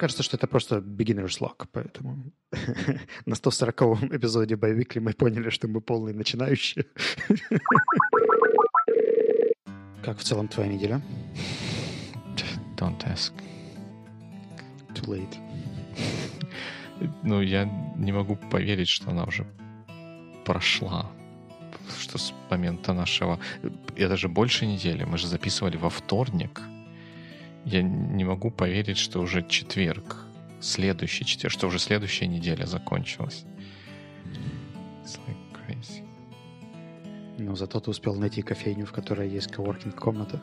кажется, что это просто beginner's luck, поэтому на 140-м эпизоде Боевикли мы поняли, что мы полные начинающие. Как в целом твоя неделя? Don't ask. Too late. Ну, я не могу поверить, что она уже прошла. Что с момента нашего... Я даже больше недели. Мы же записывали во вторник. Я не могу поверить, что уже четверг. Следующий четверг. Что уже следующая неделя закончилась. It's like crazy. Но зато ты успел найти кофейню, в которой есть коворкинг-комната.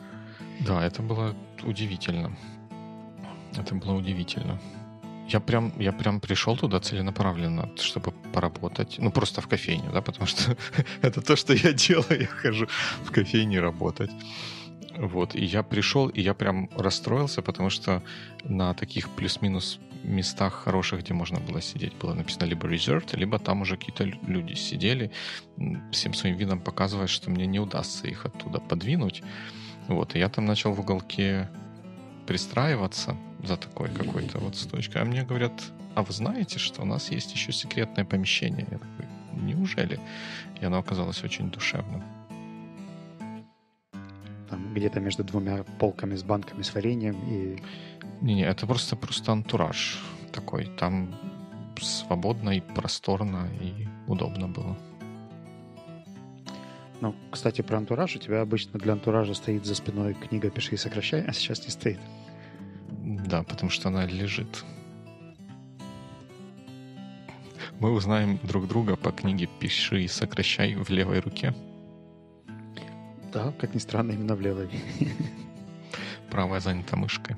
Да, это было удивительно. Это было удивительно. Я прям, я прям пришел туда целенаправленно, чтобы поработать. Ну, просто в кофейню, да, потому что это то, что я делаю. Я хожу в кофейне работать. Вот, и я пришел, и я прям расстроился, потому что на таких плюс-минус местах хороших, где можно было сидеть, было написано либо reserved, либо там уже какие-то люди сидели, всем своим видом показывая, что мне не удастся их оттуда подвинуть. Вот, и я там начал в уголке пристраиваться за такой какой-то вот стойкой. А мне говорят, а вы знаете, что у нас есть еще секретное помещение? Я такой, неужели? И оно оказалось очень душевным. Там где-то между двумя полками с банками с вареньем и... Не-не, это просто, просто антураж такой. Там свободно и просторно и удобно было. Ну, кстати, про антураж. У тебя обычно для антуража стоит за спиной книга «Пиши и сокращай», а сейчас не стоит. Да, потому что она лежит. Мы узнаем друг друга по книге «Пиши и сокращай» в левой руке. Да, как ни странно, именно в левой. Правая занята мышкой.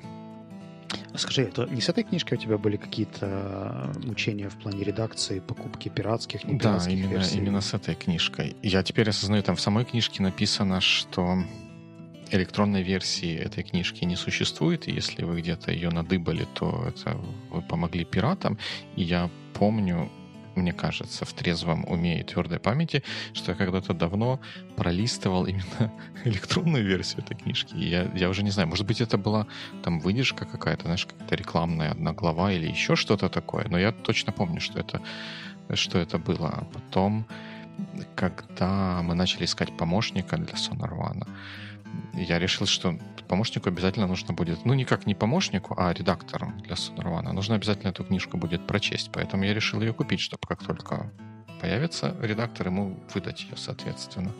А скажи, это не с этой книжкой у тебя были какие-то мучения в плане редакции, покупки пиратских, не Да, именно, версий? именно с этой книжкой. Я теперь осознаю, там в самой книжке написано, что электронной версии этой книжки не существует, и если вы где-то ее надыбали, то это вы помогли пиратам. И я помню, мне кажется, в трезвом уме и твердой памяти, что я когда-то давно пролистывал именно электронную версию этой книжки. Я, я уже не знаю, может быть, это была там выдержка какая-то, знаешь, какая-то рекламная одна глава или еще что-то такое. Но я точно помню, что это, что это было. А потом, когда мы начали искать помощника для Sonar я решил, что помощнику обязательно нужно будет, ну, никак не помощнику, а редактору для Сонарвана. Нужно обязательно эту книжку будет прочесть. Поэтому я решил ее купить, чтобы как только появится редактор, ему выдать ее, соответственно.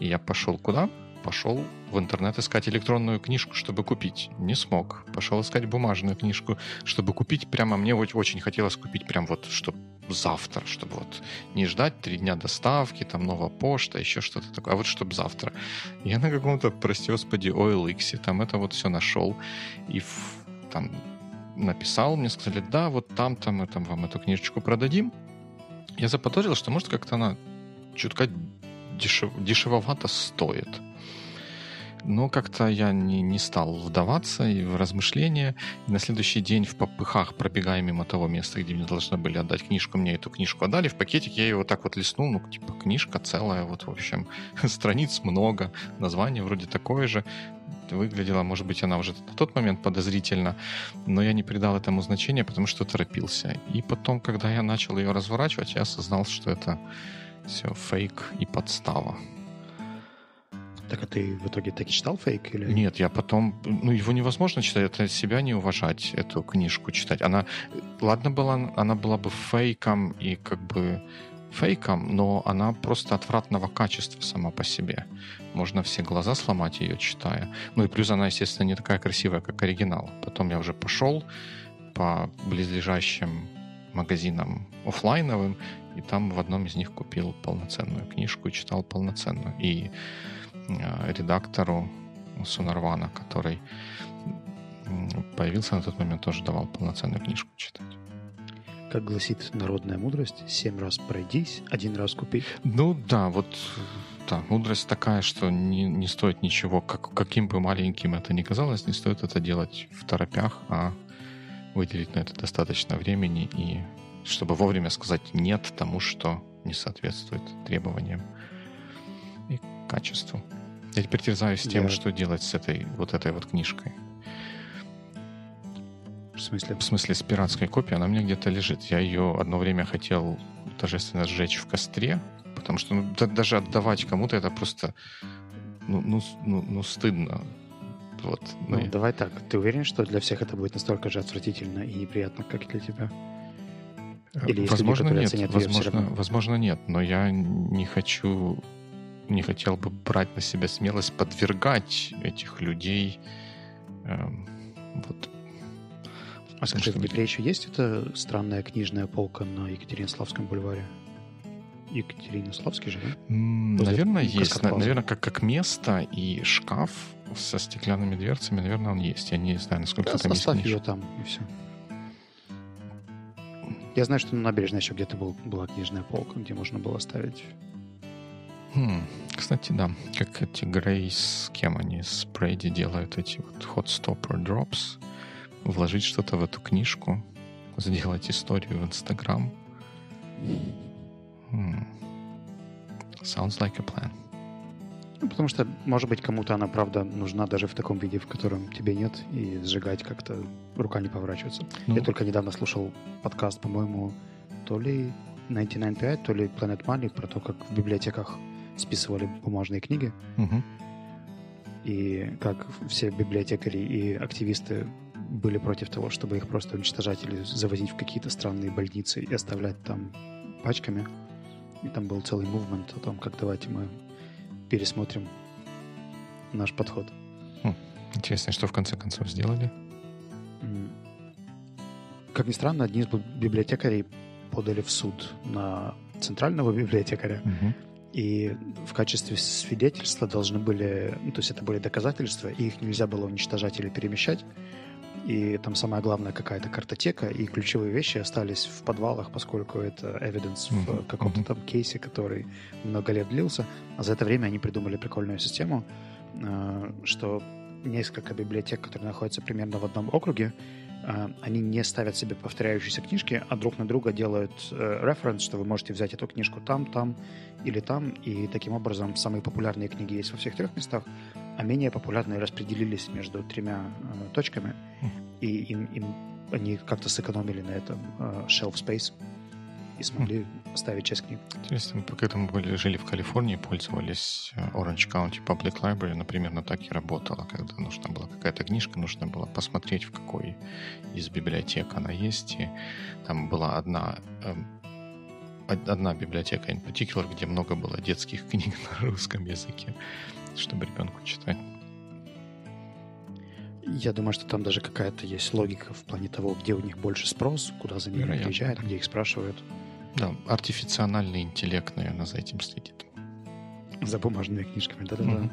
И я пошел куда? Пошел в интернет искать электронную книжку, чтобы купить. Не смог. Пошел искать бумажную книжку, чтобы купить. Прямо мне очень хотелось купить прям вот, чтобы завтра, чтобы вот не ждать три дня доставки, там новая почта, еще что-то такое, а вот чтобы завтра. Я на каком-то, прости господи, OLX там это вот все нашел и там написал, мне сказали, да, вот там-то мы там вам эту книжечку продадим. Я заподозрил, что может как-то она чутка дешев, дешевовато стоит. Но как-то я не, не стал вдаваться и в размышления. И на следующий день в попыхах, пробегая мимо того места, где мне должны были отдать книжку, мне эту книжку отдали. В пакетик я его так вот листнул, ну, типа, книжка целая, вот, в общем, страниц много, название вроде такое же. Выглядела, может быть, она уже на тот момент подозрительно, но я не придал этому значения, потому что торопился. И потом, когда я начал ее разворачивать, я осознал, что это все фейк и подстава. Так а ты в итоге таки читал фейк? Или... Нет, я потом... Ну, его невозможно читать, это себя не уважать, эту книжку читать. Она... Ладно была, она была бы фейком и как бы фейком, но она просто отвратного качества сама по себе. Можно все глаза сломать ее, читая. Ну и плюс она, естественно, не такая красивая, как оригинал. Потом я уже пошел по близлежащим магазинам офлайновым, и там в одном из них купил полноценную книжку и читал полноценную. И редактору Сунарвана, который появился на тот момент, тоже давал полноценную книжку читать. Как гласит народная мудрость, семь раз пройдись, один раз купи. Ну да, вот да, мудрость такая, что не, не стоит ничего, как, каким бы маленьким это ни казалось, не стоит это делать в торопях, а выделить на это достаточно времени и чтобы вовремя сказать нет тому, что не соответствует требованиям качеству. Я теперь терзаюсь тем, Я... что делать с этой вот этой вот книжкой. смысле? В смысле, с пиратской копией она у меня где-то лежит. Я ее одно время хотел торжественно сжечь в костре, потому что ну, да, даже отдавать кому-то это просто ну, ну, ну, ну стыдно. Вот. Ну, ну, давай так. Ты уверен, что для всех это будет настолько же отвратительно и неприятно, как и для тебя? Или возможно, люди, нет. Возможно, возможно, нет. Но я не хочу, не хотел бы брать на себя смелость подвергать этих людей эм, вот. А скажи, в Днепре еще есть эта странная книжная полка на Екатеринославском бульваре? Екатеринославский же, да? Наверное, есть. Наверное, как, как место и шкаф со стеклянными дверцами, наверное, он есть. Я не знаю, насколько да, там есть книжка. ее там, и все. Я знаю, что на набережной еще где-то был, была книжная полка, где можно было ставить. Хм, кстати, да. Как эти Грейс, кем они, с Брейди делают эти вот hot stopper drops. Вложить что-то в эту книжку, сделать историю в Инстаграм. Hmm. Sounds like a plan. Ну, потому что, может быть, кому-то она, правда, нужна даже в таком виде, в котором тебе нет, и сжигать как-то рука не поворачивается. Ну. Я только недавно слушал подкаст, по-моему, то ли 99.5, то ли Planet Money про то, как в библиотеках списывали бумажные книги. Угу. И как все библиотекари и активисты были против того, чтобы их просто уничтожать или завозить в какие-то странные больницы и оставлять там пачками. И там был целый мувмент о том, как давайте мы пересмотрим наш подход. Хм, интересно, что в конце концов сделали? Как ни странно, одни из библиотекарей подали в суд на центрального библиотекаря. Угу. И в качестве свидетельства должны были, ну, то есть это были доказательства, и их нельзя было уничтожать или перемещать и там самая главная какая-то картотека, и ключевые вещи остались в подвалах, поскольку это evidence mm-hmm. в каком-то там кейсе, который много лет длился. А за это время они придумали прикольную систему, э, что несколько библиотек, которые находятся примерно в одном округе, они не ставят себе повторяющиеся книжки, а друг на друга делают референс, что вы можете взять эту книжку там, там или там, и таким образом самые популярные книги есть во всех трех местах, а менее популярные распределились между тремя э, точками, и им, им они как-то сэкономили на этом э, shelf space и смогли mm. оставить часть книг. Интересно, когда мы были, жили в Калифорнии, пользовались Orange County Public Library, например, на так и работала, когда нужна была какая-то книжка, нужно было посмотреть, в какой из библиотек она есть, и там была одна э, одна библиотека in particular, где много было детских книг на русском языке чтобы ребенку читать. Я думаю, что там даже какая-то есть логика в плане того, где у них больше спрос, куда за ними приезжают, где их спрашивают. Да, артифициальный интеллект, наверное, за этим следит. За бумажными книжками, да-да-да. Mm-hmm.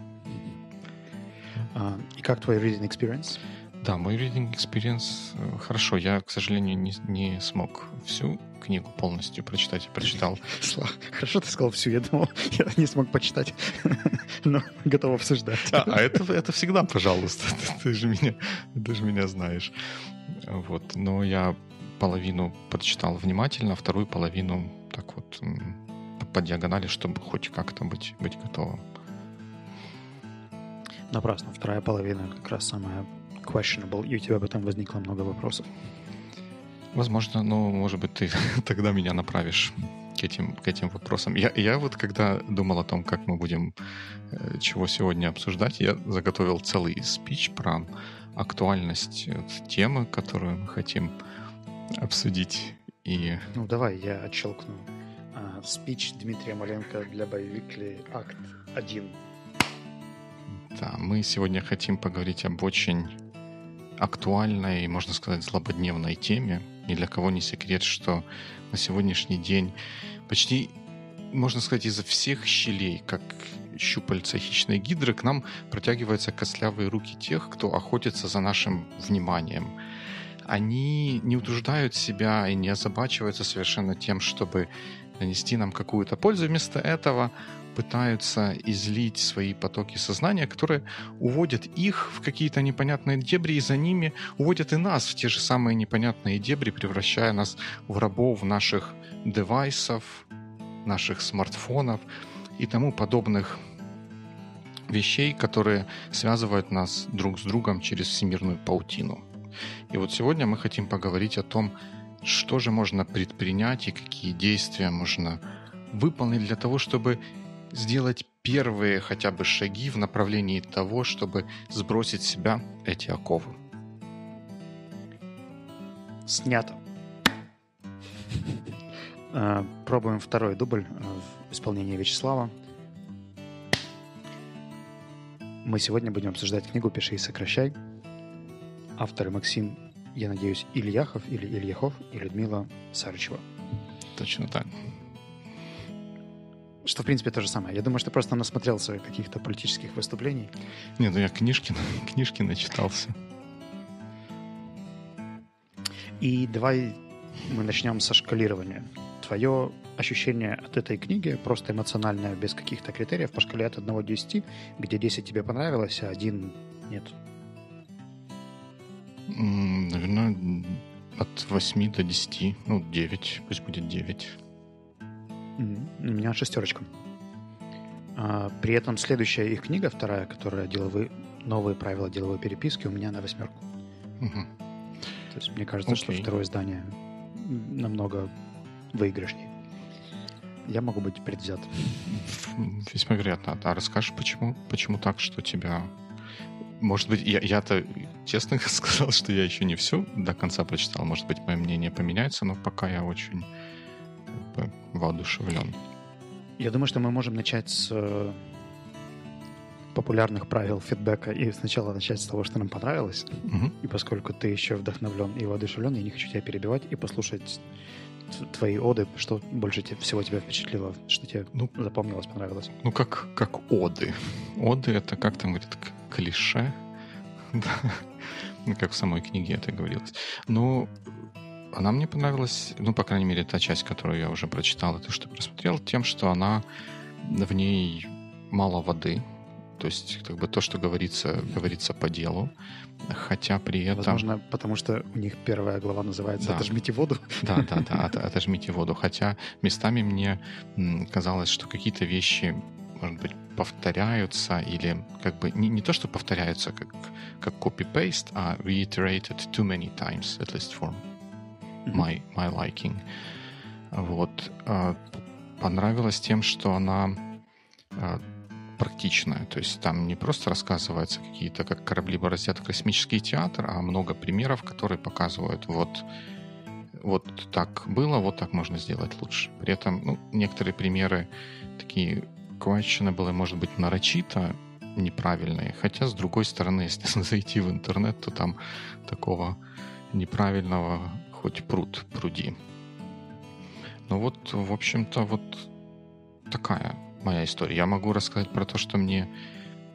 А, и как твой reading experience? Да, мой reading experience э, хорошо. Я, к сожалению, не, не смог всю книгу полностью прочитать. Прочитал. Хорошо ты сказал всю. Я думал, я не смог почитать, но готов обсуждать. А, а это, это всегда, пожалуйста. Ты же меня, ты же меня знаешь. Вот. Но я половину прочитал внимательно, вторую половину так вот по диагонали, чтобы хоть как-то быть, быть готовым. Напрасно. Вторая половина как раз самая questionable, и у тебя об этом возникло много вопросов. Возможно, но, может быть, ты тогда меня направишь к этим, к этим вопросам. Я, я вот когда думал о том, как мы будем, э, чего сегодня обсуждать, я заготовил целый спич про актуальность э, темы, которую мы хотим обсудить. И... Ну, давай я отщелкну. А, спич Дмитрия Маленко для боевикли акт 1. Да, мы сегодня хотим поговорить об очень актуальной, можно сказать, злободневной теме. Ни для кого не секрет, что на сегодняшний день почти, можно сказать, изо всех щелей, как щупальца хищной гидры, к нам протягиваются костлявые руки тех, кто охотится за нашим вниманием. Они не утруждают себя и не озабачиваются совершенно тем, чтобы нанести нам какую-то пользу. Вместо этого пытаются излить свои потоки сознания, которые уводят их в какие-то непонятные дебри, и за ними уводят и нас в те же самые непонятные дебри, превращая нас в рабов наших девайсов, наших смартфонов и тому подобных вещей, которые связывают нас друг с другом через всемирную паутину. И вот сегодня мы хотим поговорить о том, что же можно предпринять и какие действия можно выполнить для того, чтобы сделать первые хотя бы шаги в направлении того, чтобы сбросить с себя эти оковы. Снято. Э, пробуем второй дубль э, в исполнении Вячеслава. Мы сегодня будем обсуждать книгу «Пиши и сокращай». Авторы Максим, я надеюсь, Ильяхов или Ильяхов и Людмила Сарычева. Точно так. Что, в принципе, то же самое. Я думаю, что просто насмотрелся каких-то политических выступлений. Не, ну я книжки, книжки начитался. И давай мы начнем со шкалирования. Твое ощущение от этой книги, просто эмоциональное, без каких-то критериев, по шкале от 1 до 10, где 10 тебе понравилось, а 1 нет. Наверное, от 8 до 10, ну, 9, пусть будет 9. У меня шестерочка. А, при этом следующая их книга, вторая, которая деловые, новые правила деловой переписки, у меня на восьмерку. Угу. То есть мне кажется, okay. что второе издание намного выигрышнее. Я могу быть предвзят. Весьма вероятно. А расскажешь, почему, почему так, что тебя... Может быть, я, я-то честно сказал, что я еще не все до конца прочитал. Может быть, мое мнение поменяется, но пока я очень как бы, воодушевлен. Я думаю, что мы можем начать с э, популярных правил фидбэка и сначала начать с того, что нам понравилось. Угу. И поскольку ты еще вдохновлен и воодушевлен, я не хочу тебя перебивать и послушать твои оды, что больше всего тебя впечатлило, что тебе ну, запомнилось, понравилось? Ну, как, как оды. Оды — это, как там говорят, клише. ну, как в самой книге это говорилось. Ну, она мне понравилась, ну, по крайней мере, та часть, которую я уже прочитал, и то, что просмотрел, тем, что она в ней мало воды, то есть как бы то, что говорится, говорится по делу, хотя при этом... Возможно, потому что у них первая глава называется да. «Отожмите воду». Да, да, да, от, «Отожмите воду». Хотя местами мне казалось, что какие-то вещи, может быть, повторяются или как бы не, не то, что повторяются как, как copy-paste, а reiterated too many times, at least for my, my liking. Вот. А, понравилось тем, что она а, практичная. То есть там не просто рассказывается какие-то, как корабли бороздят космический театр, а много примеров, которые показывают вот вот так было, вот так можно сделать лучше. При этом ну, некоторые примеры такие questionable, может быть, нарочито неправильные. Хотя, с другой стороны, если зайти в интернет, то там такого неправильного хоть пруд пруди. Ну вот, в общем-то, вот такая моя история. Я могу рассказать про то, что мне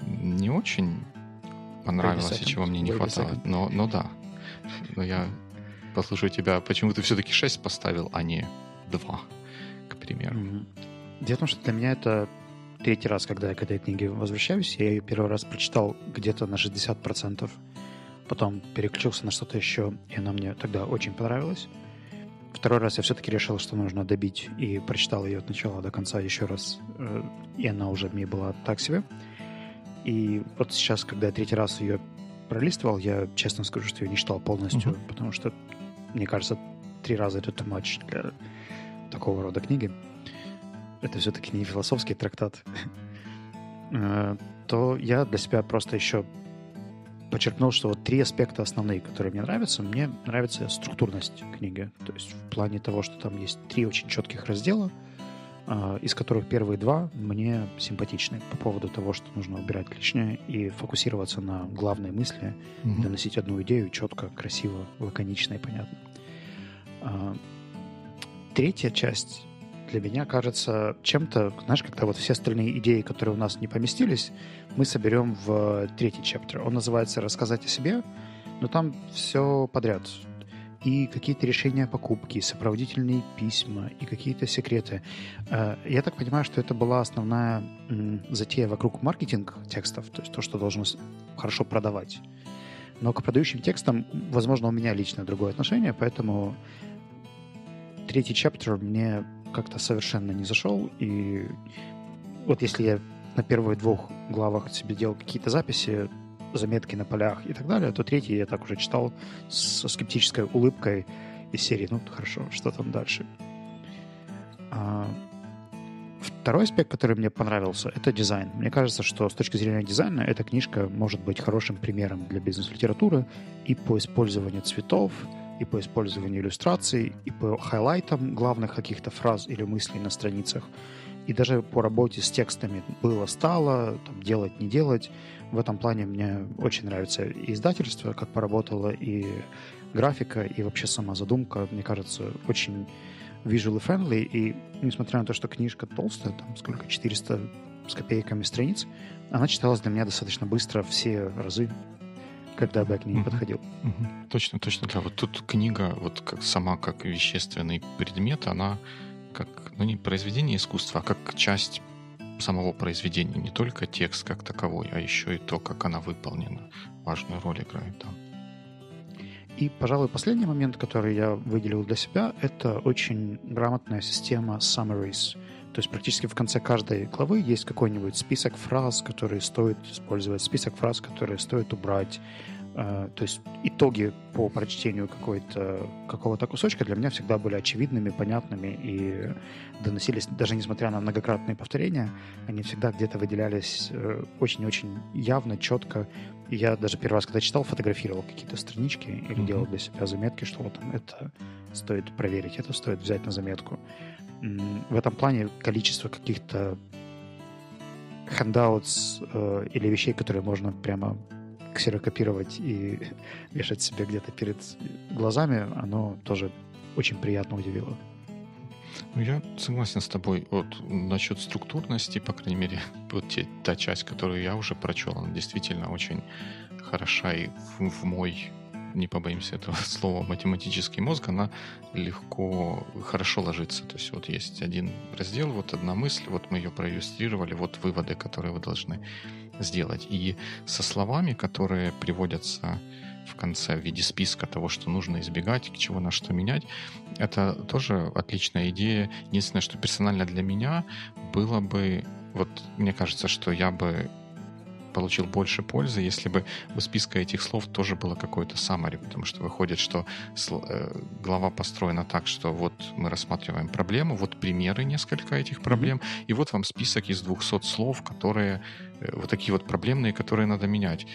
не очень понравилось и чего мне не хватало. Но, но да. Но я послушаю тебя, почему ты все-таки 6 поставил, а не 2, к примеру. Mm-hmm. Дело в том, что для меня это третий раз, когда я к этой книге возвращаюсь. Я ее первый раз прочитал где-то на 60%. Потом переключился на что-то еще, и она мне тогда очень понравилась. Второй раз я все-таки решил, что нужно добить, и прочитал ее от начала до конца еще раз, э, и она уже мне была так себе. И вот сейчас, когда я третий раз ее пролистывал, я честно скажу, что ее не читал полностью, uh-huh. потому что, мне кажется, три раза это too much для такого рода книги. Это все-таки не философский трактат. Э, то я для себя просто еще подчеркнул, что вот три аспекта основные, которые мне нравятся. Мне нравится структурность книги. То есть в плане того, что там есть три очень четких раздела, э, из которых первые два мне симпатичны по поводу того, что нужно убирать лишнее и фокусироваться на главной мысли, mm-hmm. доносить одну идею четко, красиво, лаконично и понятно. Э, третья часть для меня кажется чем-то, знаешь, когда вот все остальные идеи, которые у нас не поместились, мы соберем в третий чаптер. Он называется «Рассказать о себе», но там все подряд. И какие-то решения покупки, сопроводительные письма, и какие-то секреты. Э, я так понимаю, что это была основная затея вокруг маркетинг текстов, то есть то, что должно хорошо продавать. Но к продающим текстам, возможно, у меня лично другое отношение, поэтому третий чаптер мне как-то совершенно не зашел. И вот если я на первых двух главах себе делал какие-то записи, заметки на полях и так далее, то третий я так уже читал со скептической улыбкой из серии «Ну, хорошо, что там дальше?» а, Второй аспект, который мне понравился, это дизайн. Мне кажется, что с точки зрения дизайна эта книжка может быть хорошим примером для бизнес-литературы и по использованию цветов, и по использованию иллюстраций, и по хайлайтам главных каких-то фраз или мыслей на страницах, и даже по работе с текстами было-стало, там, делать, не делать. В этом плане мне очень нравится и издательство, как поработало, и графика, и вообще сама задумка, мне кажется, очень visually friendly, и несмотря на то, что книжка толстая, там сколько, 400 с копейками страниц, она читалась для меня достаточно быстро все разы, когда бы я к ней mm-hmm. подходил. Mm-hmm. Точно, точно, да. Вот тут книга, вот как сама как вещественный предмет, она как, ну не произведение искусства, а как часть самого произведения, не только текст как таковой, а еще и то, как она выполнена, важную роль играет там. Да. И, пожалуй, последний момент, который я выделил для себя, это очень грамотная система summaries. То есть практически в конце каждой главы есть какой-нибудь список фраз, которые стоит использовать, список фраз, которые стоит убрать. Э, то есть итоги по прочтению какого-то кусочка для меня всегда были очевидными, понятными и доносились, даже несмотря на многократные повторения, они всегда где-то выделялись э, очень-очень явно, четко, и я даже первый раз, когда читал, фотографировал какие-то странички или mm-hmm. делал для себя заметки, что вот там это стоит проверить, это стоит взять на заметку. В этом плане количество каких-то handouts э, или вещей, которые можно прямо ксерокопировать и вешать себе где-то перед глазами, оно тоже очень приятно удивило. Ну, я согласен с тобой. Вот насчет структурности, по крайней мере, вот те, та часть, которую я уже прочел, она действительно очень хороша и в, в мой не побоимся этого слова, математический мозг, она легко, хорошо ложится. То есть вот есть один раздел, вот одна мысль, вот мы ее проиллюстрировали, вот выводы, которые вы должны сделать. И со словами, которые приводятся в конце в виде списка того, что нужно избегать, к чего на что менять. Это тоже отличная идея. Единственное, что персонально для меня было бы, вот мне кажется, что я бы получил больше пользы, если бы у списка этих слов тоже было какое-то summary, потому что выходит, что э, глава построена так, что вот мы рассматриваем проблему, вот примеры несколько этих проблем, и вот вам список из 200 слов, которые э, вот такие вот проблемные, которые надо менять.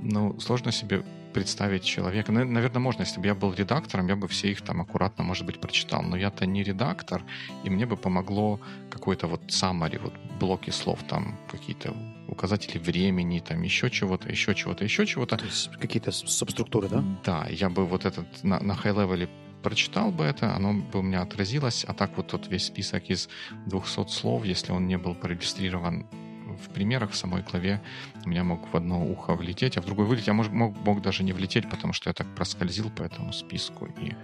Ну, сложно себе представить человека. Наверное, можно, если бы я был редактором, я бы все их там аккуратно, может быть, прочитал. Но я-то не редактор, и мне бы помогло какой-то вот summary, вот блоки слов, там какие-то указатели времени, там еще чего-то, еще чего-то, еще чего-то. То есть какие-то субструктуры, да? Да, я бы вот этот на, на high-level прочитал бы это, оно бы у меня отразилось, а так вот тот весь список из 200 слов, если он не был проиллюстрирован в примерах в самой главе у меня мог в одно ухо влететь, а в другое вылететь. Я мог, мог, мог даже не влететь, потому что я так проскользил по этому списку и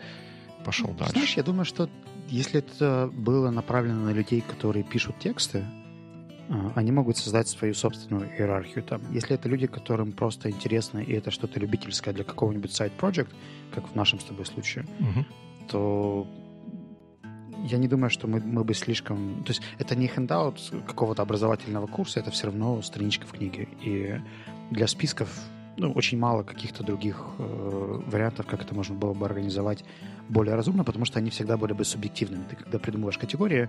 пошел дальше. Знаешь, я думаю, что если это было направлено на людей, которые пишут тексты, а, они могут создать свою собственную иерархию там. Если это люди, которым просто интересно, и это что-то любительское для какого-нибудь сайт-проект, как в нашем с тобой случае, угу. то я не думаю, что мы, мы бы слишком... То есть это не хендаут какого-то образовательного курса, это все равно страничка в книге. И для списков ну, очень мало каких-то других э, вариантов, как это можно было бы организовать более разумно, потому что они всегда были бы субъективными. Ты когда придумываешь категории,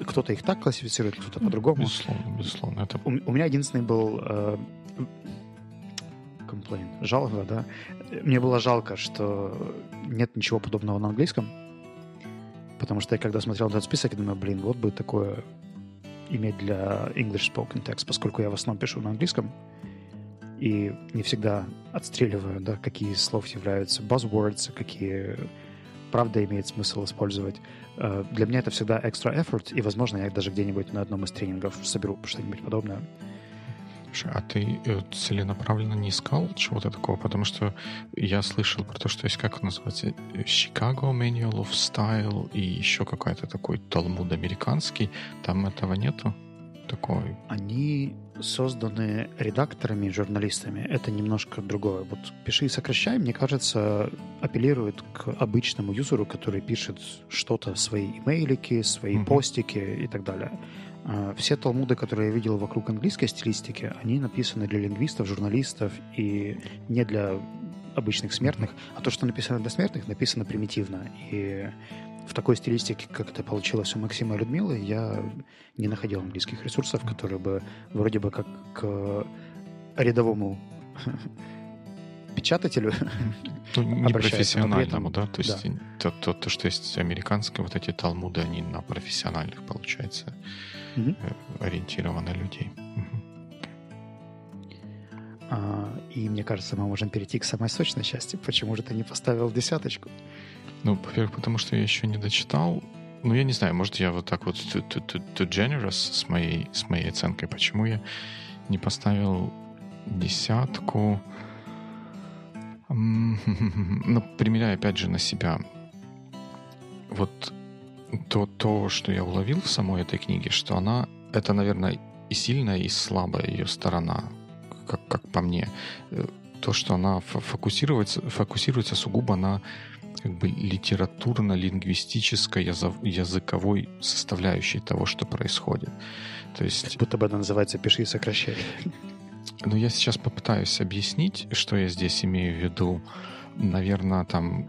кто-то их так классифицирует, кто-то по-другому. Безусловно, безусловно. Это... У, у меня единственный был э, комплейн, жалоба, да. Мне было жалко, что нет ничего подобного на английском, Потому что я когда смотрел этот список, я думаю, блин, вот бы такое иметь для English Spoken Text, поскольку я в основном пишу на английском и не всегда отстреливаю, да, какие слов являются buzzwords, какие правда имеет смысл использовать. Э, для меня это всегда extra effort, и, возможно, я даже где-нибудь на одном из тренингов соберу что-нибудь подобное. А ты э, целенаправленно не искал чего-то такого? Потому что я слышал про то, что есть, как называется, Chicago Manual of Style и еще какой-то такой талмуд американский. Там этого нету? Такой. Они созданы редакторами, журналистами. Это немножко другое. Вот «Пиши и сокращай», мне кажется, апеллирует к обычному юзеру, который пишет что-то, свои имейлики, свои mm-hmm. постики и так далее. А, все талмуды, которые я видел вокруг английской стилистики, они написаны для лингвистов, журналистов и не для обычных смертных, а то, что написано для смертных, написано примитивно. И в такой стилистике, как это получилось у Максима и Людмилы, я не находил английских ресурсов, которые бы вроде бы как к рядовому печатателю ну, не профессиональному, да? То есть да. То, то, то, что есть американские вот эти талмуды, они на профессиональных, получается, угу. ориентированы людей. А, и мне кажется, мы можем перейти к самой сочной части. Почему же ты не поставил десяточку? Ну, во-первых, потому что я еще не дочитал. Ну, я не знаю, может, я вот так вот too, too, too, too generous с моей, с моей оценкой. Почему я не поставил десятку? Ну, примеряя опять же на себя. Вот то, то, что я уловил в самой этой книге, что она, это, наверное, и сильная, и слабая ее сторона, как, как по мне. Э, то, что она фокусируется, фокусируется сугубо на как бы литературно-лингвистической языковой составляющей того, что происходит. То есть... Как будто бы она называется «пиши и сокращай». Ну, я сейчас попытаюсь объяснить, что я здесь имею в виду. Наверное, там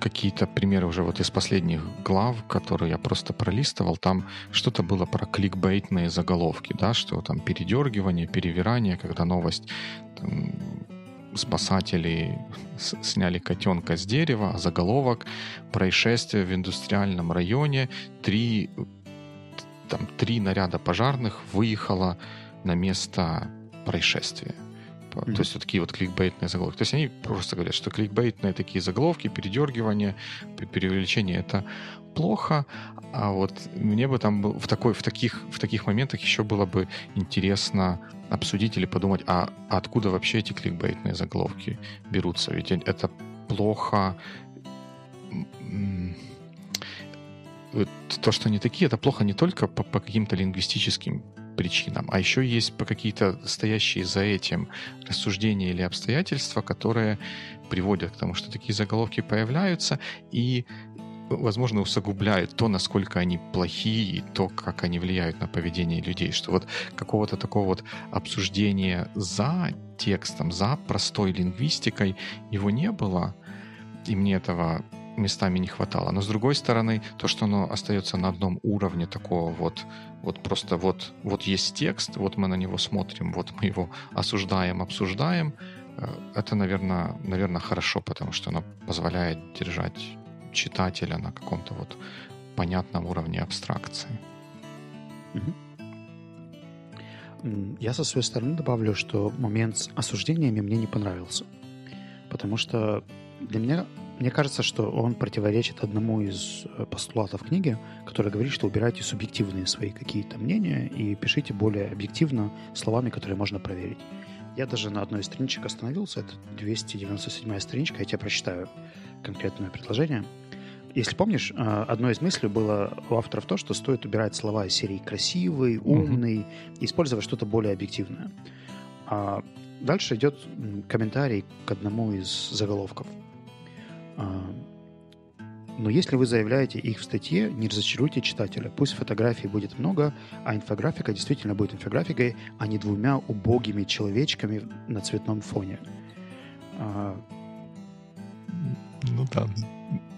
какие-то примеры уже вот из последних глав, которые я просто пролистывал, там что-то было про кликбейтные заголовки, да, что там передергивание, перевирание, когда новость там, спасатели сняли котенка с дерева, а заголовок «Происшествие в индустриальном районе, три, там, три наряда пожарных выехало на место происшествия. Mm-hmm. То есть вот такие вот кликбейтные заголовки. То есть они просто говорят, что кликбейтные такие заголовки, передергивание, преувеличение — это плохо, а вот мне бы там в, такой, в, таких, в таких моментах еще было бы интересно обсудить или подумать, а откуда вообще эти кликбейтные заголовки берутся? Ведь это плохо то, что они такие, это плохо не только по, по каким-то лингвистическим причинам, а еще есть по какие-то стоящие за этим рассуждения или обстоятельства, которые приводят к тому, что такие заголовки появляются и возможно, усугубляет то, насколько они плохие и то, как они влияют на поведение людей. Что вот какого-то такого вот обсуждения за текстом, за простой лингвистикой его не было, и мне этого местами не хватало. Но с другой стороны, то, что оно остается на одном уровне такого вот, вот просто вот, вот есть текст, вот мы на него смотрим, вот мы его осуждаем, обсуждаем, э, это, наверное, наверное, хорошо, потому что оно позволяет держать читателя на каком-то вот понятном уровне абстракции. Я со своей стороны добавлю, что момент с осуждениями мне не понравился. Потому что для меня мне кажется, что он противоречит одному из э, постулатов книги, который говорит, что убирайте субъективные свои какие-то мнения и пишите более объективно словами, которые можно проверить. Я даже на одной из страничек остановился, это 297 страничка, я тебе прочитаю конкретное предложение. Если помнишь, э, одной из мыслей было у авторов то, что стоит убирать слова из серии «красивый», «умный», mm-hmm. и использовать что-то более объективное. А дальше идет комментарий к одному из заголовков – но если вы заявляете их в статье, не разочаруйте читателя. Пусть фотографий будет много, а инфографика действительно будет инфографикой, а не двумя убогими человечками на цветном фоне. А, ну да.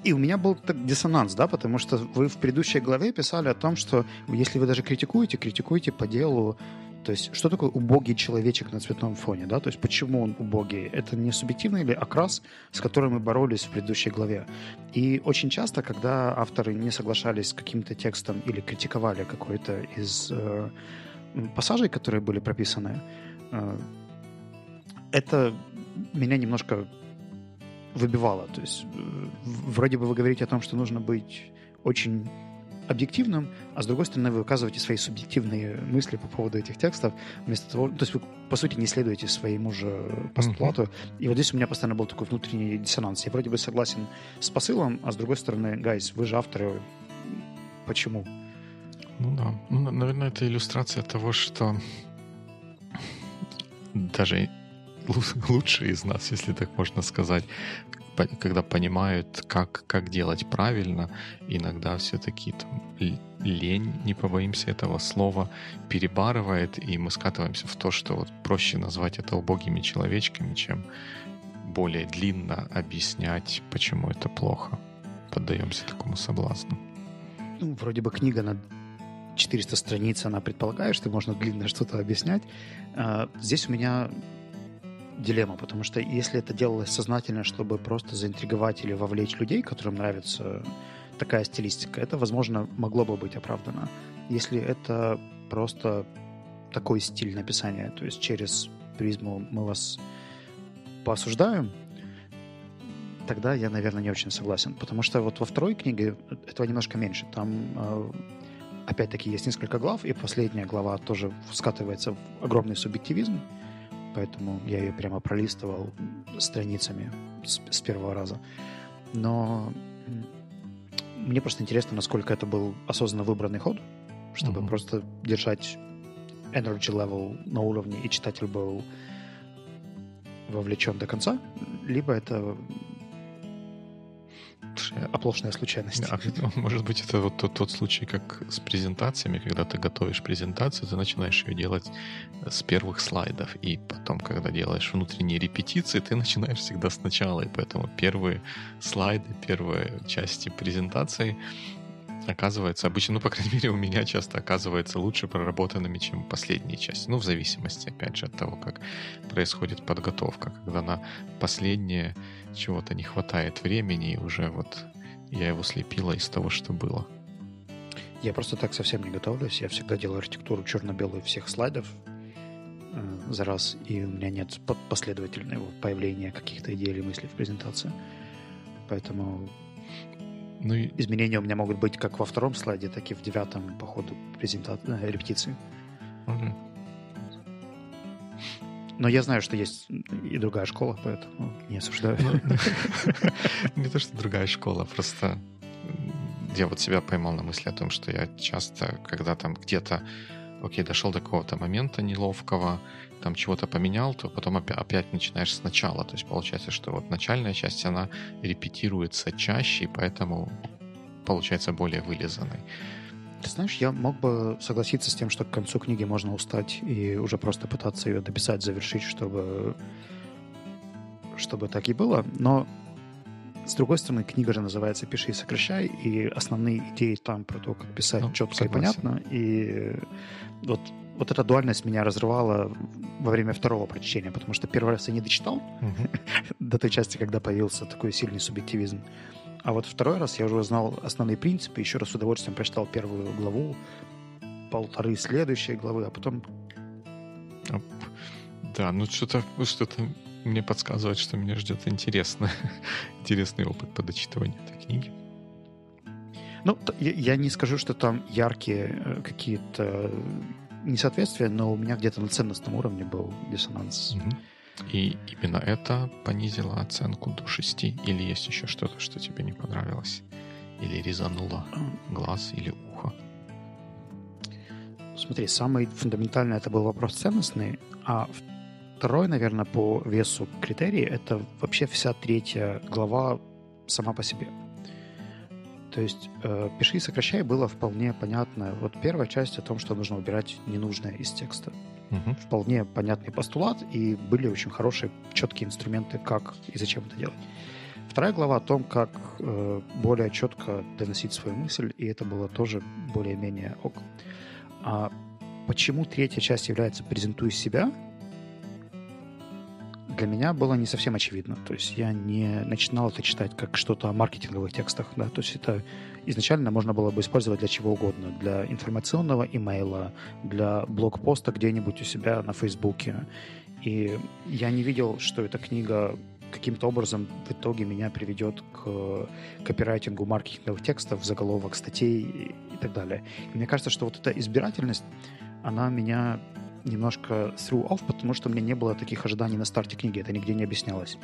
И у меня был так диссонанс, да, потому что вы в предыдущей главе писали о том, что если вы даже критикуете, критикуете по делу, то есть, что такое убогий человечек на цветном фоне, да? То есть, почему он убогий? Это не субъективный или окрас, с которым мы боролись в предыдущей главе? И очень часто, когда авторы не соглашались с каким-то текстом или критиковали какой-то из э, пассажей, которые были прописаны, э, это меня немножко выбивало. То есть, э, вроде бы вы говорите о том, что нужно быть очень объективным, а с другой стороны вы указываете свои субъективные мысли по поводу этих текстов, вместо того, то есть вы, по сути, не следуете своему же постулату. Mm-hmm. И вот здесь у меня постоянно был такой внутренний диссонанс. Я вроде бы согласен с посылом, а с другой стороны, гайс, вы же авторы, почему? Ну да. Ну, наверное, это иллюстрация того, что даже лучшие из нас, если так можно сказать, когда понимают, как, как делать правильно, иногда все-таки там лень, не побоимся этого слова, перебарывает, и мы скатываемся в то, что вот проще назвать это убогими человечками, чем более длинно объяснять, почему это плохо. Поддаемся такому соблазну. Ну, вроде бы книга на 400 страниц, она предполагает, что можно длинно что-то объяснять. А, здесь у меня дилемма, потому что если это делалось сознательно, чтобы просто заинтриговать или вовлечь людей, которым нравится такая стилистика, это, возможно, могло бы быть оправдано. Если это просто такой стиль написания, то есть через призму мы вас поосуждаем, тогда я, наверное, не очень согласен. Потому что вот во второй книге этого немножко меньше. Там, э, опять-таки, есть несколько глав, и последняя глава тоже скатывается в огромный субъективизм. Поэтому я ее прямо пролистывал страницами с, с первого раза. Но мне просто интересно, насколько это был осознанно выбранный ход, чтобы mm-hmm. просто держать energy level на уровне, и читатель был вовлечен до конца, либо это оплошная случайность. А, может быть, это вот тот, тот случай, как с презентациями, когда ты готовишь презентацию, ты начинаешь ее делать с первых слайдов, и потом, когда делаешь внутренние репетиции, ты начинаешь всегда сначала, и поэтому первые слайды, первые части презентации оказывается обычно, ну, по крайней мере, у меня часто оказывается лучше проработанными, чем последние части. Ну, в зависимости, опять же, от того, как происходит подготовка. Когда на последнее чего-то не хватает времени, и уже вот я его слепила из того, что было. Я просто так совсем не готовлюсь. Я всегда делаю архитектуру черно-белую всех слайдов э, за раз, и у меня нет последовательного появления каких-то идей или мыслей в презентации. Поэтому ну и... Изменения у меня могут быть как во втором слайде, так и в девятом по ходу презентации, э, репетиции. Угу. Но я знаю, что есть и другая школа, поэтому не осуждаю. Ну, не то, что другая школа, просто я вот себя поймал на мысли о том, что я часто, когда там где-то, окей, дошел до какого-то момента неловкого, там чего-то поменял, то потом опять, опять начинаешь сначала. То есть получается, что вот начальная часть, она репетируется чаще, и поэтому получается более вылизанной. Ты знаешь, я мог бы согласиться с тем, что к концу книги можно устать и уже просто пытаться ее дописать, завершить, чтобы, чтобы так и было. Но с другой стороны, книга же называется «Пиши и сокращай», и основные идеи там про то, как писать ну, четко согласен. и понятно. И вот вот эта дуальность меня разрывала во время второго прочтения, потому что первый раз я не дочитал до той части, когда появился такой сильный субъективизм. А вот второй раз я уже знал основные принципы, еще раз с удовольствием прочитал первую главу, полторы следующие главы, а потом... Да, ну что-то что мне подсказывает, что меня ждет интересно, интересный опыт по дочитыванию этой книги. Ну, я не скажу, что там яркие э, какие-то несоответствие, но у меня где-то на ценностном уровне был диссонанс. И именно это понизило оценку до 6? Или есть еще что-то, что тебе не понравилось? Или резануло глаз или ухо? Смотри, самый фундаментальный это был вопрос ценностный, а второй, наверное, по весу критерии это вообще вся третья глава сама по себе. То есть э, «Пиши и сокращай» было вполне понятно. Вот первая часть о том, что нужно убирать ненужное из текста. Угу. Вполне понятный постулат, и были очень хорошие, четкие инструменты, как и зачем это делать. Вторая глава о том, как э, более четко доносить свою мысль, и это было тоже более-менее ок. А почему третья часть является «презентуй себя», для меня было не совсем очевидно. То есть я не начинал это читать как что-то о маркетинговых текстах. Да? То есть это изначально можно было бы использовать для чего угодно. Для информационного имейла, для блокпоста где-нибудь у себя на Фейсбуке. И я не видел, что эта книга каким-то образом в итоге меня приведет к копирайтингу маркетинговых текстов, заголовок статей и так далее. И мне кажется, что вот эта избирательность, она меня немножко threw off, потому что у меня не было таких ожиданий на старте книги, это нигде не объяснялось.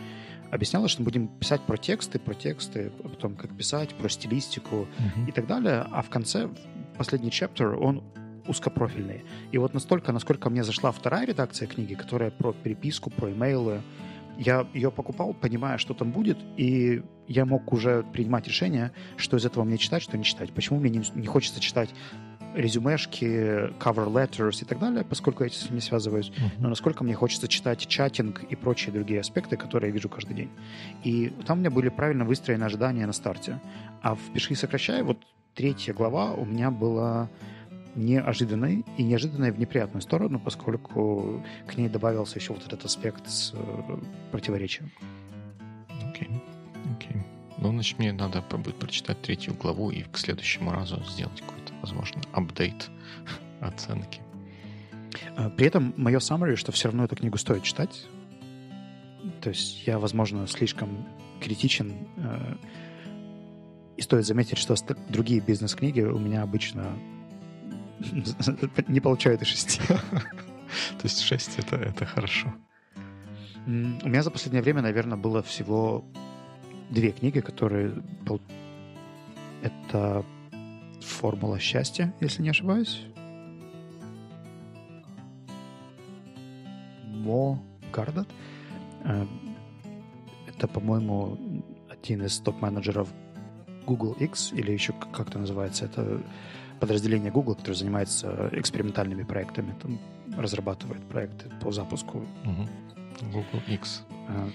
Объяснялось, что мы будем писать про тексты, про тексты, а потом как писать, про стилистику uh-huh. и так далее, а в конце, последний chapter, он узкопрофильный. И вот настолько, насколько мне зашла вторая редакция книги, которая про переписку, про имейлы, я ее покупал, понимая, что там будет, и я мог уже принимать решение, что из этого мне читать, что не читать. Почему мне не, не хочется читать резюмешки, cover letters и так далее, поскольку я с не связываюсь, uh-huh. но насколько мне хочется читать чатинг и прочие другие аспекты, которые я вижу каждый день. И там у меня были правильно выстроены ожидания на старте. А в «Пиши и сокращай» вот третья глава у меня была неожиданной и неожиданной в неприятную сторону, поскольку к ней добавился еще вот этот аспект с э, противоречием. Окей, okay. окей. Okay. Ну, значит, мне надо будет прочитать третью главу и к следующему разу сделать какой-то, возможно, апдейт оценки. А, при этом мое summary, что все равно эту книгу стоит читать. То есть я, возможно, слишком критичен. Э, и стоит заметить, что другие бизнес-книги у меня обычно не получают и шести. То есть шесть это, это хорошо. У меня за последнее время, наверное, было всего две книги, которые... Это «Формула счастья», если не ошибаюсь. Мо Гардат. Э, это, по-моему, один из топ-менеджеров Google X, или еще как это называется. Это подразделение Google, которое занимается экспериментальными проектами, там разрабатывает проекты по запуску. Угу. Google X. А.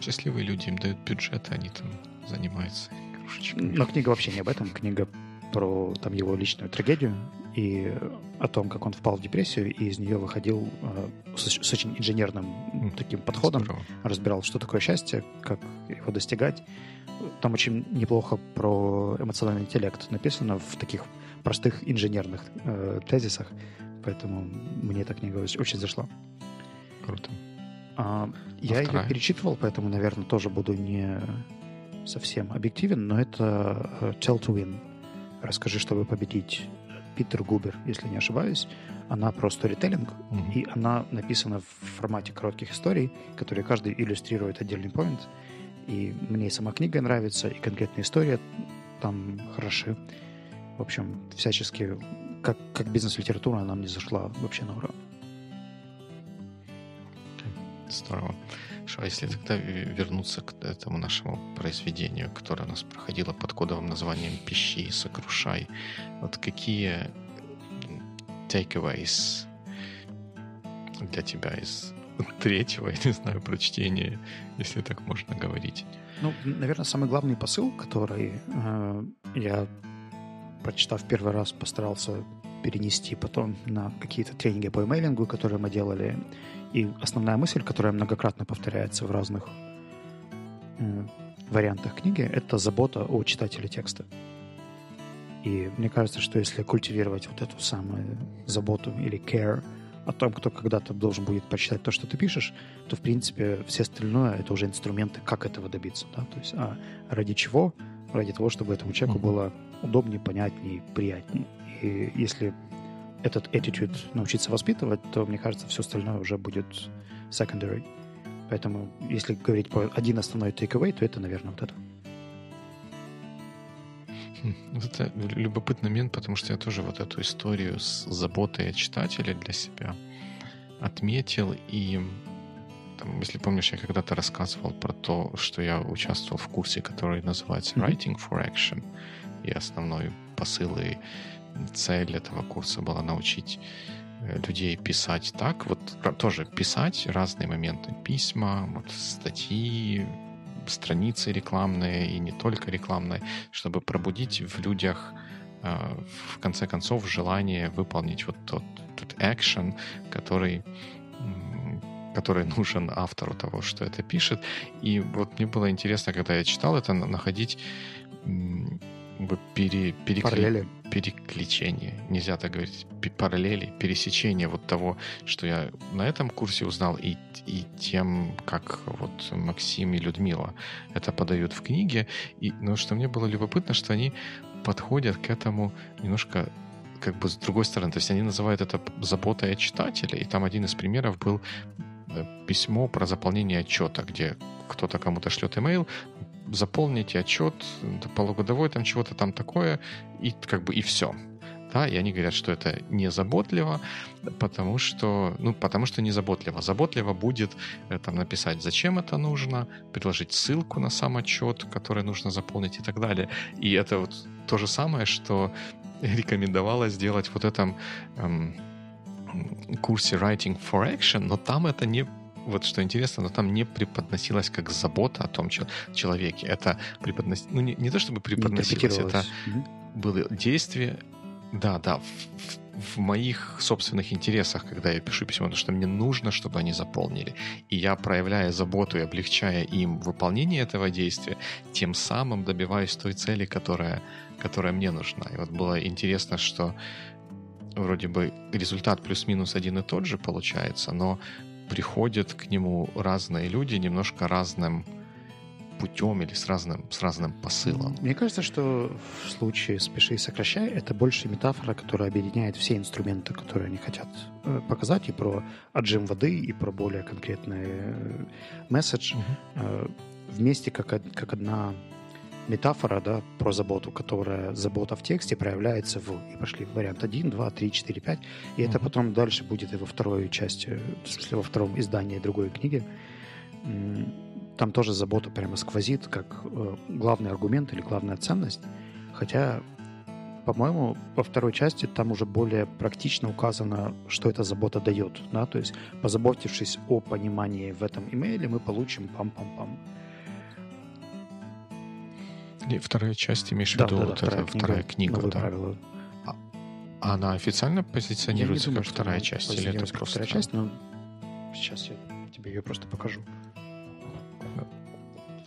Счастливые люди им дают бюджет, они там занимаются игрушечками. Но книга вообще не об этом. Книга про там его личную трагедию и о том, как он впал в депрессию и из нее выходил э, с, с очень инженерным таким подходом, Здорово. разбирал, что такое счастье, как его достигать. Там очень неплохо про эмоциональный интеллект написано в таких простых инженерных э, тезисах, поэтому мне эта книга очень зашла. Круто. А, я вторая? ее перечитывал, поэтому, наверное, тоже буду не совсем объективен, но это э, Tell to Win. Расскажи, чтобы победить. Питер Губер, если не ошибаюсь. Она про сторителлинг, mm-hmm. и она написана в формате коротких историй, которые каждый иллюстрирует отдельный поинт. И мне и сама книга нравится, и конкретная история там хороши. В общем, всячески, как, как бизнес-литература, она мне зашла вообще на ура. Здорово. Что, а если тогда вернуться к этому нашему произведению, которое у нас проходило под кодовым названием «Пищи, сокрушай», вот какие takeaways для тебя из третьего, я не знаю, прочтения, если так можно говорить? Ну, наверное, самый главный посыл, который э, я, прочитав первый раз, постарался перенести потом на какие-то тренинги по эмейлингу, которые мы делали, и основная мысль, которая многократно повторяется в разных э, вариантах книги, это забота о читателе текста. И мне кажется, что если культивировать вот эту самую заботу или care о том, кто когда-то должен будет прочитать то, что ты пишешь, то, в принципе, все остальное — это уже инструменты, как этого добиться. Да? То есть, а ради чего? Ради того, чтобы этому человеку было удобнее, понятнее, приятнее. И если этот attitude научиться воспитывать, то, мне кажется, все остальное уже будет secondary. Поэтому, если говорить про один основной takeaway, то это, наверное, вот это. Хм, это любопытный момент, потому что я тоже вот эту историю с заботой о читателе для себя отметил. И там, если помнишь, я когда-то рассказывал про то, что я участвовал в курсе, который называется Writing for Action. И основной посыл и цель этого курса была научить э, людей писать так, вот тоже писать разные моменты, письма, вот статьи, страницы рекламные и не только рекламные, чтобы пробудить в людях э, в конце концов желание выполнить вот тот, тот action, который который нужен автору того, что это пишет. И вот мне было интересно, когда я читал это, находить пере, перекли... параллели. переключение, нельзя так говорить, параллели, пересечение вот того, что я на этом курсе узнал, и, и тем, как вот Максим и Людмила это подают в книге. И, но что мне было любопытно, что они подходят к этому немножко как бы с другой стороны. То есть они называют это заботой о читателе, и там один из примеров был э, письмо про заполнение отчета, где кто-то кому-то шлет имейл, заполните отчет полугодовой, там чего-то там такое, и как бы и все. да, и они говорят, что это не заботливо, потому что, ну, потому что не заботливо. Будет э, там написать, зачем это нужно, предложить ссылку на сам отчет, который нужно заполнить и так далее. И это вот то же самое, что рекомендовалось сделать вот этом эм, курсе Writing for Action, но там это не вот что интересно, но там не преподносилось как забота о том человеке. Это преподнос... ну, не, не то чтобы преподносилось, это mm было действие, да, да, в, в моих собственных интересах, когда я пишу письмо, потому что мне нужно, чтобы они заполнили. И я, проявляя заботу и облегчая им выполнение этого действия, тем самым добиваюсь той цели, которая, которая мне нужна. И вот было интересно, что вроде бы результат плюс-минус один и тот же получается, но приходят к нему разные люди немножко разным путем или с разным, с разным посылом. Мне кажется, что в случае «Спеши и сокращай» это больше метафора, которая объединяет все инструменты, которые они хотят э, показать, и про отжим воды, и про более конкретный э, месседж, угу. вместе как, как одна метафора да, про заботу, которая забота в тексте проявляется в... И пошли вариант 1, 2, 3, 4, 5. И uh-huh. это потом дальше будет и во второй части, в смысле во втором издании другой книги. Там тоже забота прямо сквозит, как э, главный аргумент или главная ценность. Хотя, по-моему, во второй части там уже более практично указано, что эта забота дает. Да? То есть, позаботившись о понимании в этом имейле, мы получим пам-пам-пам. И вторая часть, имеешь в виду, да, вот вторая это книга, вторая книга, да. Правила. А, а она официально позиционируется думаю, как вторая часть, или это просто... Вторая часть, но сейчас я тебе ее просто покажу.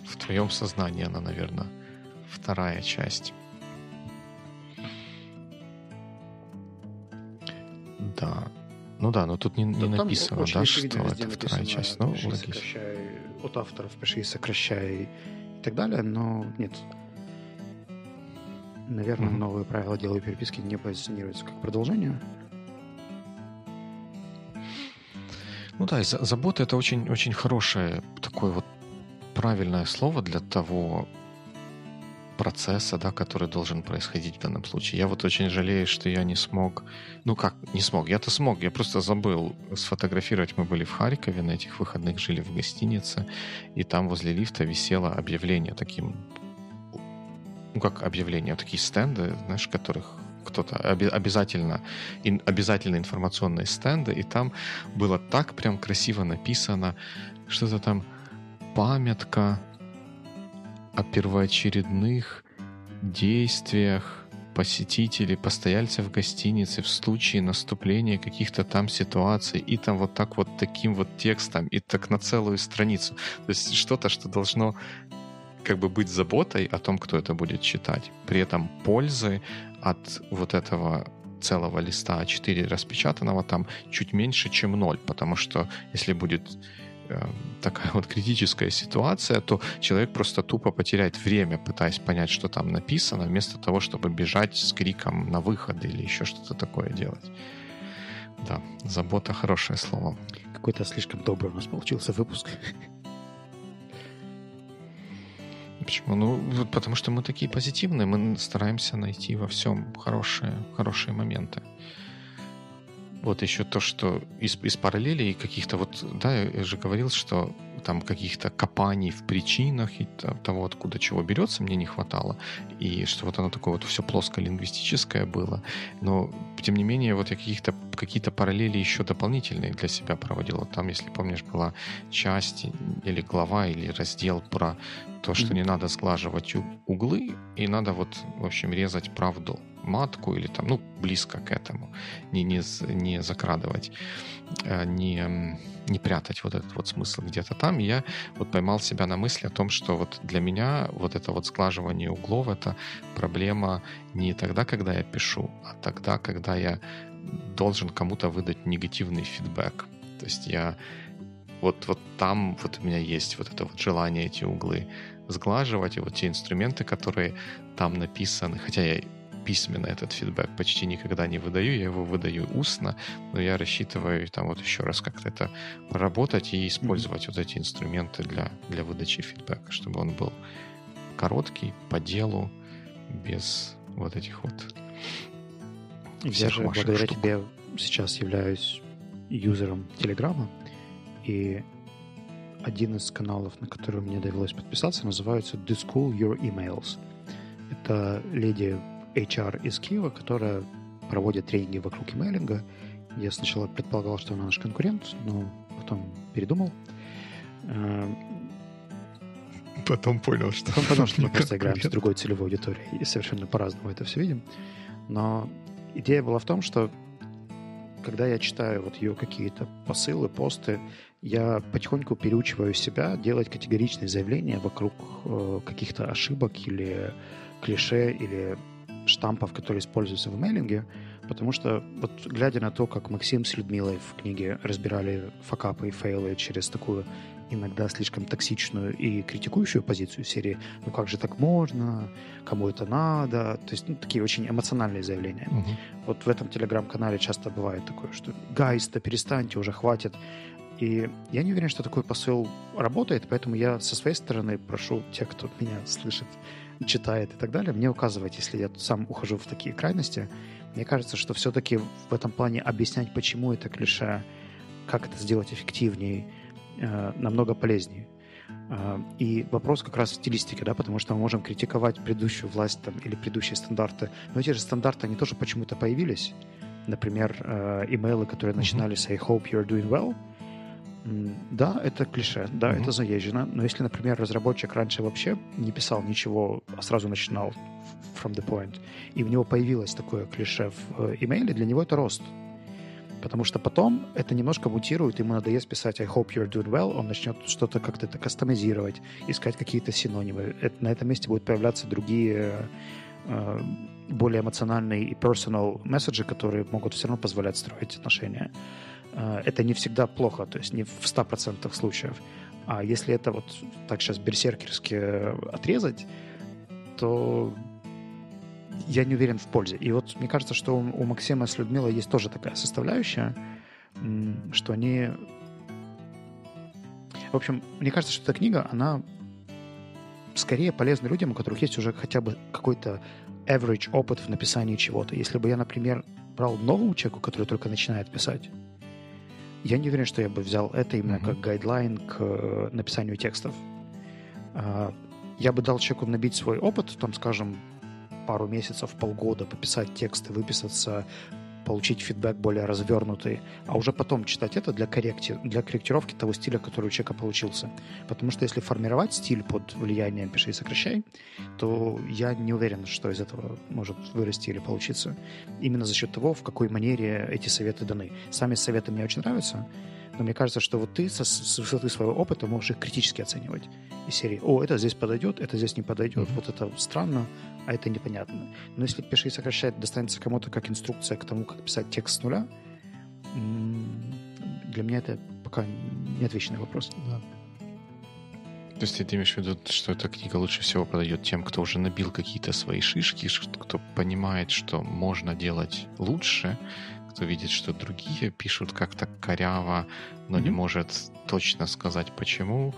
В твоем сознании она, наверное, вторая часть. Да. Ну да, но тут не, не написано, да, что это вторая часть. Ну, логично. От авторов пиши, сокращай и так далее, но нет, Наверное, mm-hmm. новые правила деловой переписки не позиционируются как продолжение. Ну да, забота это очень, очень хорошее такое вот правильное слово для того процесса, да, который должен происходить в данном случае. Я вот очень жалею, что я не смог, ну как, не смог, я-то смог, я просто забыл сфотографировать. Мы были в Харькове, на этих выходных жили в гостинице, и там возле лифта висело объявление таким ну как объявления, такие стенды, знаешь, которых кто-то обязательно, ин, обязательно информационные стенды, и там было так прям красиво написано, что-то там памятка о первоочередных действиях посетителей, постояльцев гостиницы в случае наступления каких-то там ситуаций, и там вот так вот таким вот текстом, и так на целую страницу. То есть что-то, что должно как бы быть заботой о том, кто это будет читать. При этом пользы от вот этого целого листа А4 распечатанного там чуть меньше, чем ноль, потому что если будет э, такая вот критическая ситуация, то человек просто тупо потеряет время, пытаясь понять, что там написано, вместо того, чтобы бежать с криком на выход или еще что-то такое делать. Да, забота хорошее слово. Какой-то слишком добрый у нас получился выпуск. Почему? Ну, потому что мы такие позитивные, мы стараемся найти во всем хорошие, хорошие моменты. Вот еще то, что из, из параллелей каких-то вот, да, я же говорил, что там каких-то копаний в причинах и того, откуда чего берется, мне не хватало. И что вот оно такое вот все плоско-лингвистическое было. Но, тем не менее, вот я каких-то какие-то параллели еще дополнительные для себя проводил. Вот там, если помнишь, была часть или глава, или раздел про то, что не надо сглаживать углы, и надо вот, в общем, резать правду матку или там, ну, близко к этому, не, не, не закрадывать, не, не прятать вот этот вот смысл где-то там. И я вот поймал себя на мысли о том, что вот для меня вот это вот сглаживание углов — это проблема не тогда, когда я пишу, а тогда, когда я должен кому-то выдать негативный фидбэк. То есть я вот, вот там вот у меня есть вот это вот желание эти углы сглаживать, и вот те инструменты, которые там написаны, хотя я письменно этот фидбэк почти никогда не выдаю, я его выдаю устно, но я рассчитываю там вот еще раз как-то это поработать и использовать mm-hmm. вот эти инструменты для, для выдачи фидбэка, чтобы он был короткий, по делу, без вот этих вот Я же благодаря штук. тебе сейчас являюсь юзером Телеграма, и один из каналов, на который мне довелось подписаться, называется Discool Your Emails. Это леди HR из Киева, которая проводит тренинги вокруг имейлинга. Я сначала предполагал, что она наш конкурент, но потом передумал. Э, потом понял, что... Потом понял, что мы просто играем с другой целевой аудиторией и совершенно по-разному это все видим. Но идея была в том, что когда я читаю вот ее какие-то посылы, посты, я потихоньку переучиваю себя делать категоричные заявления вокруг э, каких-то ошибок или клише или штампов, которые используются в мейлинге, потому что вот глядя на то, как Максим с Людмилой в книге разбирали факапы и фейлы через такую иногда слишком токсичную и критикующую позицию серии «Ну как же так можно? Кому это надо?» То есть ну, такие очень эмоциональные заявления. Угу. Вот в этом телеграм-канале часто бывает такое, что «Гайс, да перестаньте, уже хватит». И я не уверен, что такой посыл работает, поэтому я со своей стороны прошу тех, кто меня слышит, читает и так далее, мне указывать, если я сам ухожу в такие крайности. Мне кажется, что все-таки в этом плане объяснять, почему это клише, как это сделать эффективнее, э, намного полезнее. Э, и вопрос как раз в стилистике, да, потому что мы можем критиковать предыдущую власть там, или предыдущие стандарты, но эти же стандарты, они тоже почему-то появились. Например, э, имейлы, которые начинали с «I hope you're doing well», да, это клише, да, mm-hmm. это заезжено. Но если, например, разработчик раньше вообще не писал ничего, а сразу начинал from the point, и у него появилось такое клише в э, имейле, для него это рост. Потому что потом это немножко мутирует, ему надоест писать I hope you're doing well, он начнет что-то как-то это кастомизировать, искать какие-то синонимы. Это, на этом месте будут появляться другие э, более эмоциональные и personal месседжи, которые могут все равно позволять строить отношения. Э, это не всегда плохо, то есть не в 100% случаев. А если это вот так сейчас берсеркерски отрезать, то я не уверен в пользе. И вот мне кажется, что у Максима с Людмилой есть тоже такая составляющая, что они... В общем, мне кажется, что эта книга, она скорее полезна людям, у которых есть уже хотя бы какой-то average опыт в написании чего-то. Если бы я, например, брал новому человеку, который только начинает писать, я не уверен, что я бы взял это именно mm-hmm. как гайдлайн к э, написанию текстов. А, я бы дал человеку набить свой опыт, там, скажем, пару месяцев, полгода, пописать тексты, выписаться, получить фидбэк более развернутый, а уже потом читать это для, корректи... для корректировки того стиля, который у человека получился. Потому что если формировать стиль под влиянием «пиши и сокращай», то я не уверен, что из этого может вырасти или получиться. Именно за счет того, в какой манере эти советы даны. Сами советы мне очень нравятся, но мне кажется, что вот ты со, с высоты своего опыта можешь их критически оценивать. Из серии «О, это здесь подойдет, это здесь не подойдет, mm-hmm. вот это странно, а это непонятно». Но если «Пиши и сокращай» достанется кому-то как инструкция к тому, как писать текст с нуля, для меня это пока не отвеченный вопрос. Да. То есть ты имеешь в виду, что эта книга лучше всего подойдет тем, кто уже набил какие-то свои шишки, кто понимает, что можно делать лучше, кто видит, что другие пишут как-то коряво, но mm-hmm. не может точно сказать почему,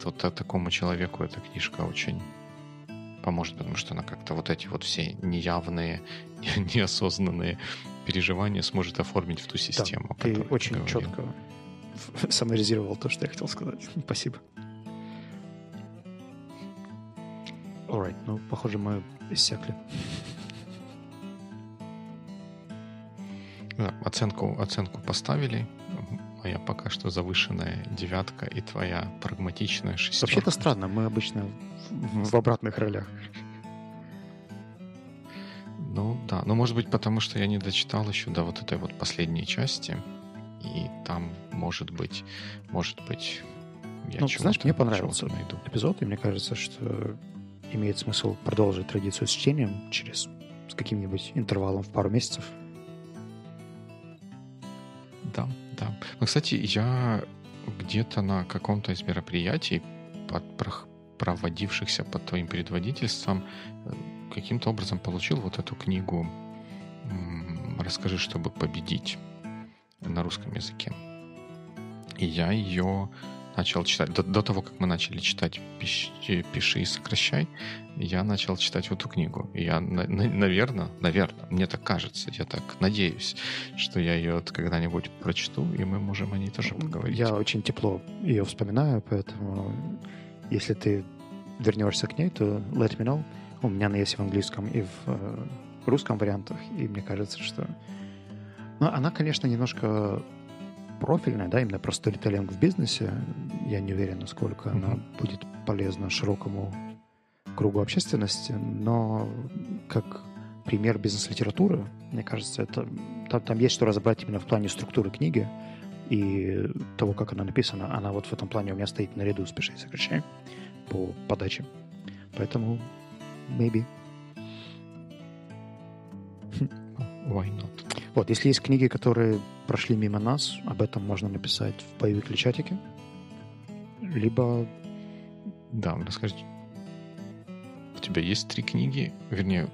то такому человеку эта книжка очень поможет, потому что она как-то вот эти вот все неявные, неосознанные переживания сможет оформить в ту систему. Да, ты очень ты четко саморизировал то, что я хотел сказать. Спасибо. Alright, ну, похоже, мы иссякли. Оценку, оценку поставили. Моя пока что завышенная девятка и твоя прагматичная шестерка. Вообще это странно, мы обычно в, в обратных ролях. Ну да, ну может быть потому, что я не дочитал еще до вот этой вот последней части, и там может быть, может быть, я ну, знаешь, мне понравился найду. эпизод, и мне кажется, что имеет смысл продолжить традицию с чтением через с каким-нибудь интервалом в пару месяцев да, да. Ну, кстати, я где-то на каком-то из мероприятий, под, проводившихся под твоим предводительством, э, каким-то образом получил вот эту книгу «Расскажи, чтобы победить» на русском языке. И я ее начал читать, до, до того, как мы начали читать «Пиши, пиши и сокращай», я начал читать эту книгу. И я, на, на, наверное, наверное, мне так кажется, я так надеюсь, что я ее когда-нибудь прочту, и мы можем о ней тоже поговорить. Я очень тепло ее вспоминаю, поэтому если ты вернешься к ней, то let me know. У меня она есть в английском и в э, русском вариантах, и мне кажется, что... Ну, она, конечно, немножко профильная, да, именно про сторителлинг в бизнесе. Я не уверен, насколько mm-hmm. она будет полезна широкому кругу общественности, но как пример бизнес-литературы, мне кажется, это там, там есть что разобрать именно в плане структуры книги и того, как она написана. Она вот в этом плане у меня стоит наряду с «Пиши и сокращай» по подаче. Поэтому maybe. Why not? Вот, если есть книги, которые прошли мимо нас, об этом можно написать в боевик чатике. Либо... Да, расскажи. У тебя есть три книги, вернее,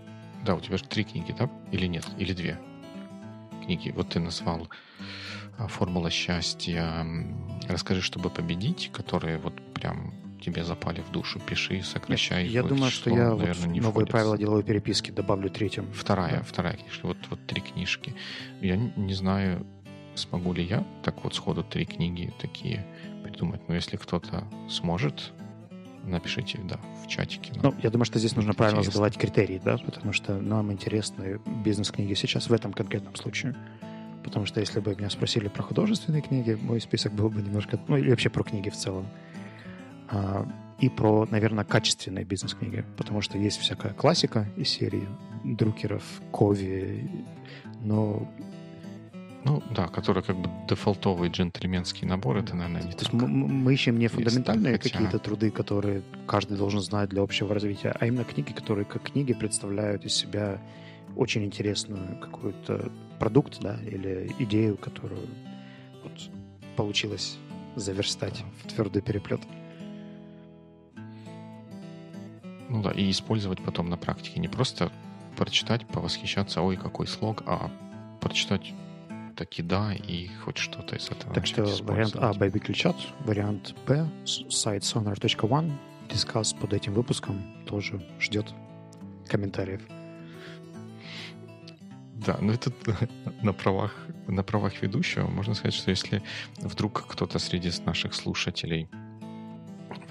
да, у тебя же три книги, да? Или нет? Или две книги? Вот ты назвал а, «Формула счастья», «Расскажи, чтобы победить», которые вот прям тебе запали в душу, пиши, сокращай. Я думаю, что я наверное, вот не новые входят. правила деловой переписки добавлю третьим. Вторая, да. вторая книжка. Вот, вот три книжки. Я не знаю, смогу ли я так вот сходу три книги такие придумать. Но если кто-то сможет, напишите, да, в чатике. Ну, я думаю, что здесь нужно интересно. правильно задавать критерии, да, потому что нам интересны бизнес-книги сейчас в этом конкретном случае. Потому что если бы меня спросили про художественные книги, мой список был бы немножко... Ну, или вообще про книги в целом. А, и про, наверное, качественные бизнес-книги, потому что есть всякая классика из серии Друкеров, Кови, но ну да, который как бы дефолтовый джентльменский набор, это, наверное, не То есть мы, мы ищем не фундаментальные хотя... какие-то труды, которые каждый должен знать для общего развития, а именно книги, которые как книги представляют из себя очень интересную какой-то продукт, да, или идею, которую вот получилось заверстать в твердый переплет. Ну да, и использовать потом на практике. Не просто прочитать, повосхищаться, ой, какой слог, а прочитать таки да, и хоть что-то из этого Так что вариант А, Baby Ключат, вариант Б, сайт sonar.one, дискас под этим выпуском тоже ждет комментариев. Да, ну это на правах, на правах ведущего можно сказать, что если вдруг кто-то среди наших слушателей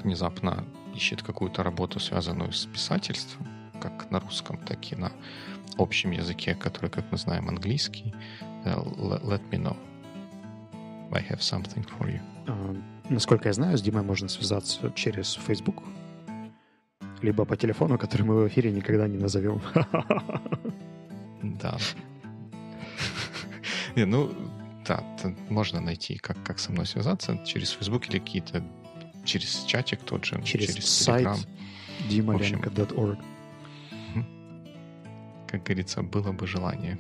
внезапно ищет какую-то работу, связанную с писательством, как на русском, так и на общем языке, который, как мы знаем, английский, let me know. I have something for you. Uh, насколько я знаю, с Димой можно связаться через Facebook, либо по телефону, который мы в эфире никогда не назовем. Да. Не, ну, да, можно найти, как, как со мной связаться через Facebook или какие-то через чатик тот же, через, через сайт dimarenko.org. Как говорится, было бы желание.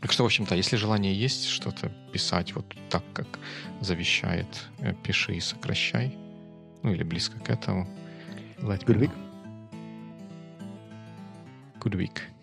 Так что, в общем-то, если желание есть что-то писать вот так, как завещает, э, пиши и сокращай, ну или близко к этому. Let Good week. Good week.